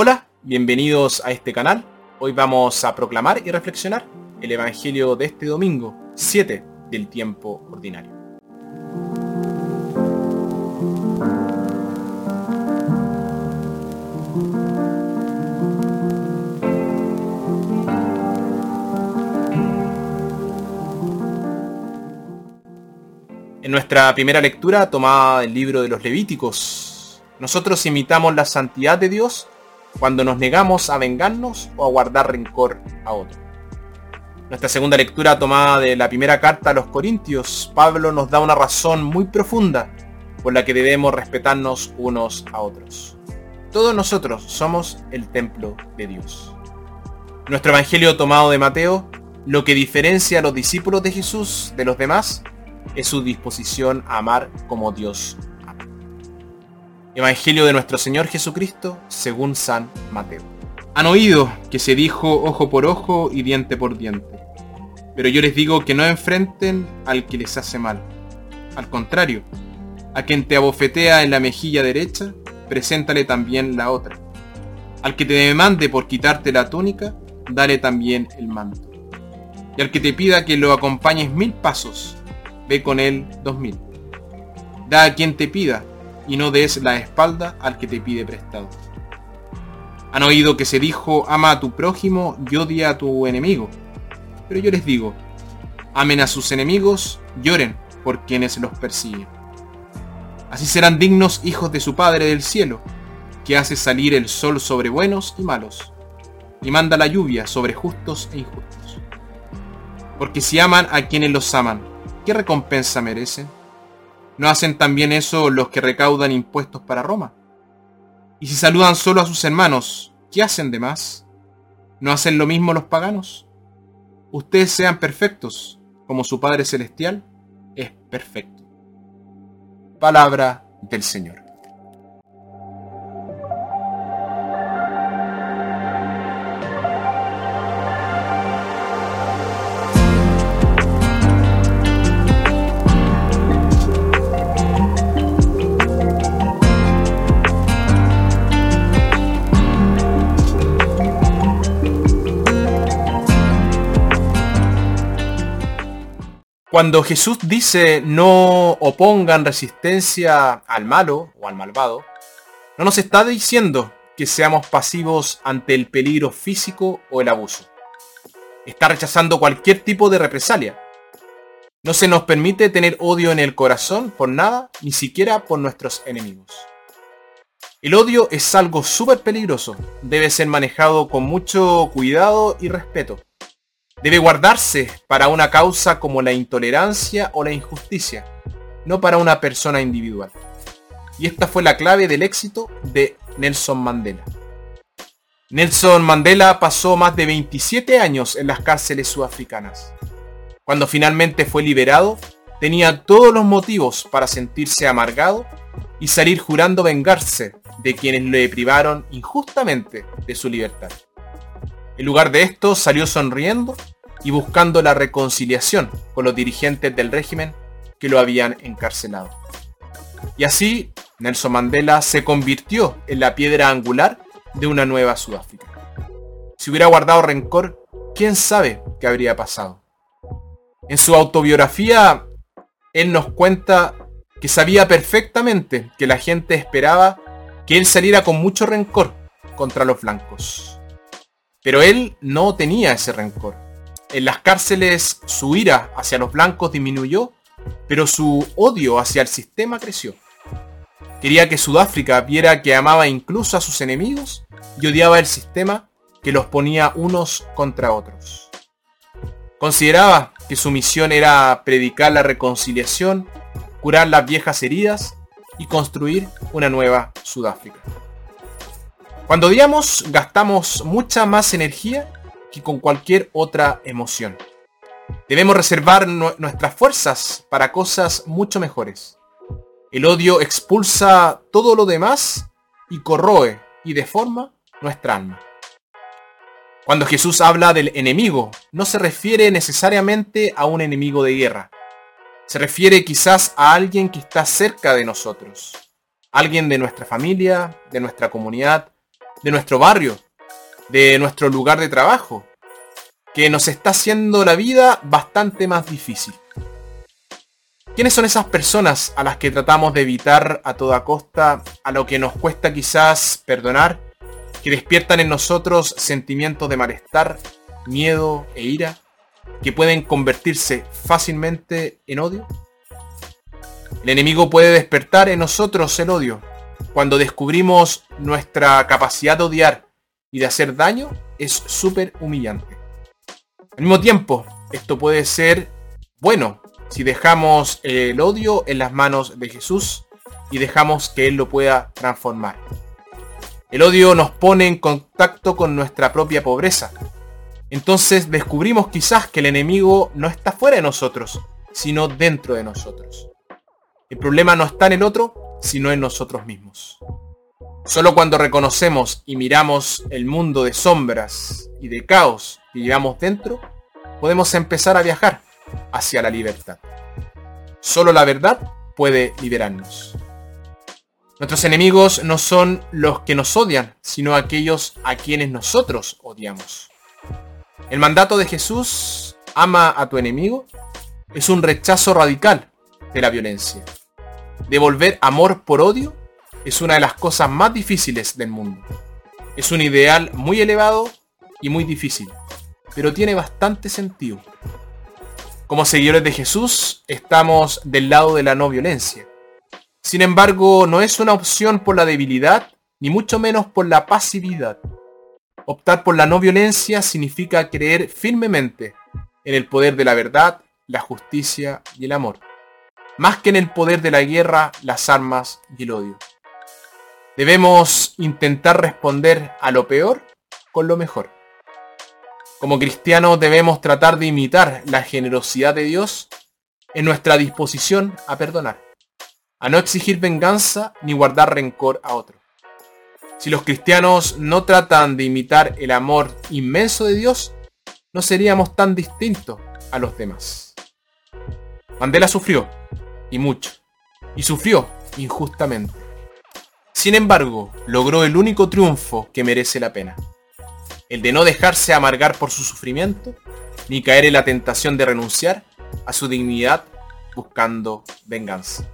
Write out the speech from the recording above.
Hola, bienvenidos a este canal. Hoy vamos a proclamar y reflexionar el Evangelio de este domingo, 7 del tiempo ordinario. En nuestra primera lectura, tomada del libro de los Levíticos, nosotros imitamos la santidad de Dios cuando nos negamos a vengarnos o a guardar rencor a otro. Nuestra segunda lectura tomada de la primera carta a los Corintios, Pablo nos da una razón muy profunda por la que debemos respetarnos unos a otros. Todos nosotros somos el templo de Dios. Nuestro Evangelio tomado de Mateo, lo que diferencia a los discípulos de Jesús de los demás es su disposición a amar como Dios Evangelio de nuestro Señor Jesucristo según San Mateo. Han oído que se dijo ojo por ojo y diente por diente. Pero yo les digo que no enfrenten al que les hace mal. Al contrario, a quien te abofetea en la mejilla derecha, preséntale también la otra. Al que te demande por quitarte la túnica, dale también el manto. Y al que te pida que lo acompañes mil pasos, ve con él dos mil. Da a quien te pida, y no des la espalda al que te pide prestado. Han oído que se dijo, ama a tu prójimo y odia a tu enemigo. Pero yo les digo, amen a sus enemigos, lloren por quienes los persiguen. Así serán dignos hijos de su Padre del cielo, que hace salir el sol sobre buenos y malos, y manda la lluvia sobre justos e injustos. Porque si aman a quienes los aman, ¿qué recompensa merecen? ¿No hacen también eso los que recaudan impuestos para Roma? Y si saludan solo a sus hermanos, ¿qué hacen de más? ¿No hacen lo mismo los paganos? Ustedes sean perfectos, como su Padre Celestial es perfecto. Palabra del Señor. Cuando Jesús dice no opongan resistencia al malo o al malvado, no nos está diciendo que seamos pasivos ante el peligro físico o el abuso. Está rechazando cualquier tipo de represalia. No se nos permite tener odio en el corazón por nada, ni siquiera por nuestros enemigos. El odio es algo súper peligroso, debe ser manejado con mucho cuidado y respeto debe guardarse para una causa como la intolerancia o la injusticia, no para una persona individual. Y esta fue la clave del éxito de Nelson Mandela. Nelson Mandela pasó más de 27 años en las cárceles sudafricanas. Cuando finalmente fue liberado, tenía todos los motivos para sentirse amargado y salir jurando vengarse de quienes le privaron injustamente de su libertad. En lugar de esto, salió sonriendo y buscando la reconciliación con los dirigentes del régimen que lo habían encarcelado. Y así, Nelson Mandela se convirtió en la piedra angular de una nueva Sudáfrica. Si hubiera guardado rencor, quién sabe qué habría pasado. En su autobiografía, él nos cuenta que sabía perfectamente que la gente esperaba que él saliera con mucho rencor contra los blancos. Pero él no tenía ese rencor. En las cárceles su ira hacia los blancos disminuyó, pero su odio hacia el sistema creció. Quería que Sudáfrica viera que amaba incluso a sus enemigos y odiaba el sistema que los ponía unos contra otros. Consideraba que su misión era predicar la reconciliación, curar las viejas heridas y construir una nueva Sudáfrica. Cuando odiamos, gastamos mucha más energía que con cualquier otra emoción. Debemos reservar nuestras fuerzas para cosas mucho mejores. El odio expulsa todo lo demás y corroe y deforma nuestra alma. Cuando Jesús habla del enemigo, no se refiere necesariamente a un enemigo de guerra. Se refiere quizás a alguien que está cerca de nosotros. Alguien de nuestra familia, de nuestra comunidad, de nuestro barrio, de nuestro lugar de trabajo, que nos está haciendo la vida bastante más difícil. ¿Quiénes son esas personas a las que tratamos de evitar a toda costa, a lo que nos cuesta quizás perdonar, que despiertan en nosotros sentimientos de malestar, miedo e ira, que pueden convertirse fácilmente en odio? El enemigo puede despertar en nosotros el odio. Cuando descubrimos nuestra capacidad de odiar y de hacer daño, es súper humillante. Al mismo tiempo, esto puede ser bueno si dejamos el odio en las manos de Jesús y dejamos que Él lo pueda transformar. El odio nos pone en contacto con nuestra propia pobreza. Entonces descubrimos quizás que el enemigo no está fuera de nosotros, sino dentro de nosotros. El problema no está en el otro, sino en nosotros mismos. Solo cuando reconocemos y miramos el mundo de sombras y de caos que llevamos dentro, podemos empezar a viajar hacia la libertad. Solo la verdad puede liberarnos. Nuestros enemigos no son los que nos odian, sino aquellos a quienes nosotros odiamos. El mandato de Jesús, ama a tu enemigo, es un rechazo radical de la violencia. Devolver amor por odio es una de las cosas más difíciles del mundo. Es un ideal muy elevado y muy difícil, pero tiene bastante sentido. Como seguidores de Jesús, estamos del lado de la no violencia. Sin embargo, no es una opción por la debilidad, ni mucho menos por la pasividad. Optar por la no violencia significa creer firmemente en el poder de la verdad, la justicia y el amor, más que en el poder de la guerra, las armas y el odio. Debemos intentar responder a lo peor con lo mejor. Como cristianos debemos tratar de imitar la generosidad de Dios en nuestra disposición a perdonar, a no exigir venganza ni guardar rencor a otro. Si los cristianos no tratan de imitar el amor inmenso de Dios, no seríamos tan distintos a los demás. Mandela sufrió, y mucho, y sufrió injustamente. Sin embargo, logró el único triunfo que merece la pena, el de no dejarse amargar por su sufrimiento, ni caer en la tentación de renunciar a su dignidad buscando venganza.